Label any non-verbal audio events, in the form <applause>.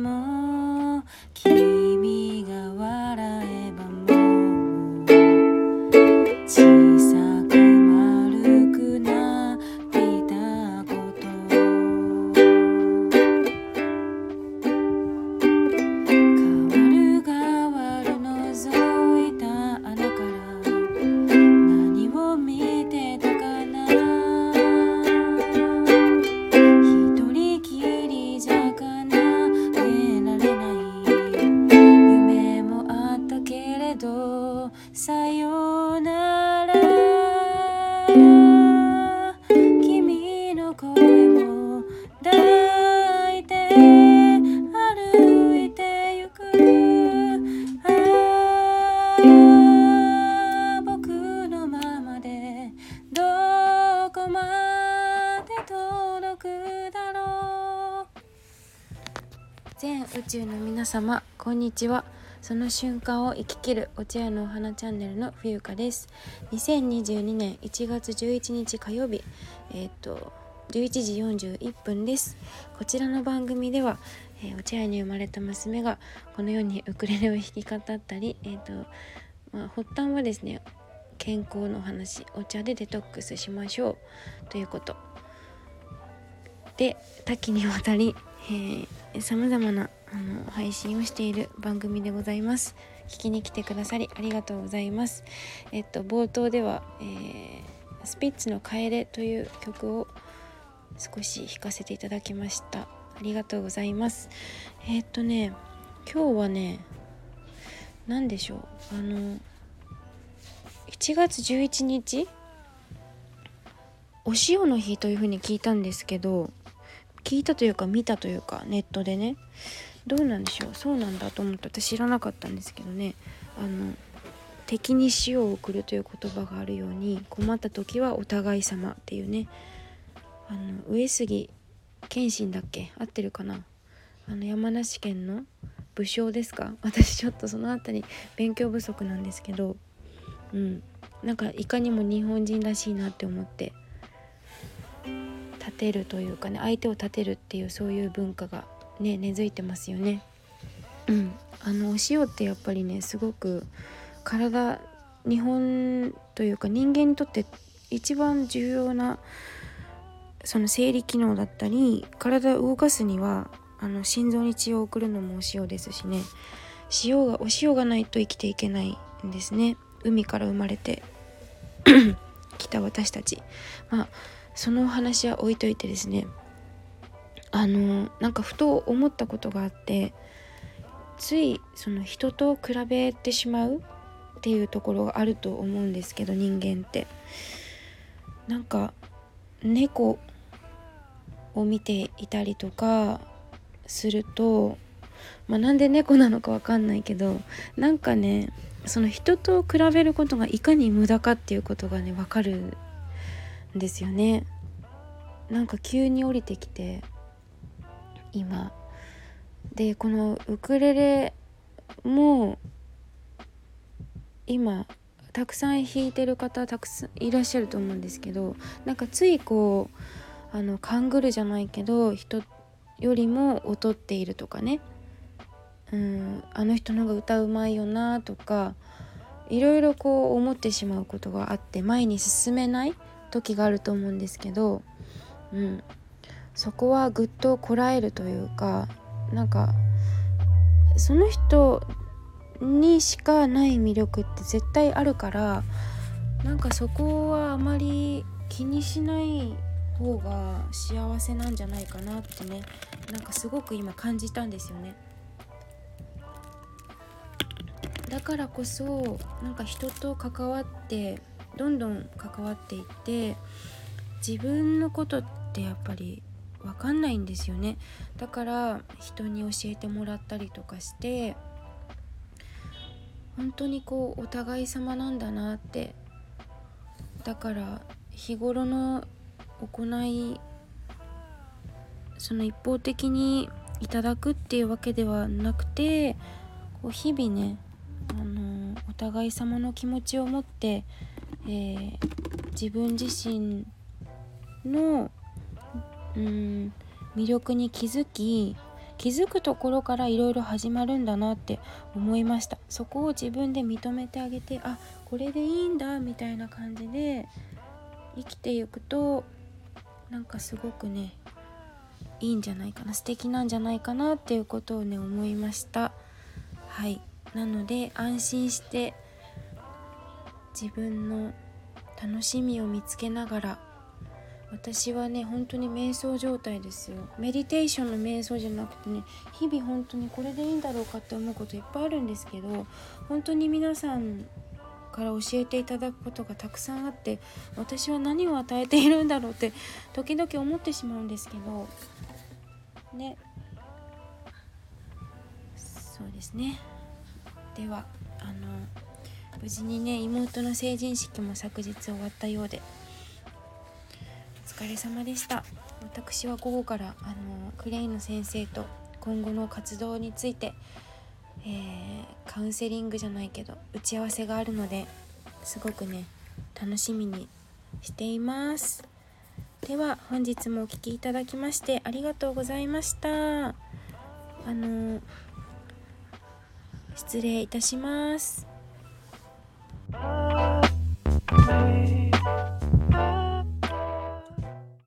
も君が笑えばもう全宇宙の皆様こんにちは。その瞬間を生き切るお茶屋のお花チャンネルの冬香です。2022年1月11日火曜日えっ、と11時41分です。こちらの番組では、えーお茶屋に生まれた娘がこのようにウクレレを弾き語ったりえっ、とまあ、発端はですね健康の話お茶でデトックスしましょうということ。で多岐にわたりさまざまなあの配信をしている番組でございます。聞きに来てくださりありがとうございます。えっと冒頭では、えースピッツの「楓」という曲を少し弾かせていただきました。ありがとうございます。えっとね今日はね何でしょう。あの1月11日？お塩の日というふうに聞いたんですけど聞いたというか見たというかネットでね。どうなんでしょう。そうなんだと思って私知らなかったんですけどね。あの敵に塩を送るという言葉があるように困った時はお互い様っていうね。あの上杉謙信だっけ？合ってるかな？あの山梨県の武将ですか？私ちょっとその辺り勉強不足なんですけど。うん。なんかいかにも日本人らしいなって思って。てるというかね相手を立てるっていうそういう文化がね根付いてますよね。うん、あのお塩ってやっぱりねすごく体日本というか人間にとって一番重要なその生理機能だったり体を動かすにはあの心臓に血を送るのもお塩ですしね。塩がお塩がないと生きていけないんですね。海から生まれて <clears throat> きた私たち。まあそのお話は置いといてですねあのなんかふと思ったことがあってついその人と比べてしまうっていうところがあると思うんですけど人間って。なんか猫を見ていたりとかするとまあ、なんで猫なのかわかんないけどなんかねその人と比べることがいかに無駄かっていうことがねわかるんですよね。なんか急に降りてきて今。でこのウクレレも今たくさん弾いてる方たくさんいらっしゃると思うんですけどなんかついこうあの勘ぐるじゃないけど人よりも劣っているとかね。うんあの人の方が歌うまいよなとかいろいろこう思ってしまうことがあって前に進めない時があると思うんですけど、うん、そこはぐっとこらえるというかなんかその人にしかない魅力って絶対あるからなんかそこはあまり気にしない方が幸せなんじゃないかなってねなんかすごく今感じたんですよね。だからこそなんか人と関わってどんどん関わっていって自分のことってやっぱり分かんないんですよね。だから人に教えてもらったりとかして本当にこうお互い様なんだなって。だから日頃の行いその一方的にいただくっていうわけではなくてこう日々ねあのお互い様の気持ちを持って、えー自分自身のうん魅力に気づき気づくところからいろいろ始まるんだなって思いました。そこを自分で認めてあげてあこれでいいんだみたいな感じで生きていくとなんかすごくねいいんじゃないかな素敵なんじゃないかなっていうことをね思いました。はい。なので安心して自分の楽しみを見つけながら私はね本当に瞑想状態ですよ。メディテーションの瞑想じゃなくてね日々本当にこれでいいんだろうかって思うこといっぱいあるんですけど本当に皆さんから教えていただくことがたくさんあって私は何を与えているんだろうって時々思ってしまうんですけどね。そうですね。ではあの無事にね妹の成人式も昨日終わったようで。お疲れ様でした。私は午後からあのクレイの先生と今後の活動について、えー、カウンセリングじゃないけど打ち合わせがあるのですごくね楽しみにしています。では本日もお聴きいただきましてありがとうございました。あの失礼いたします。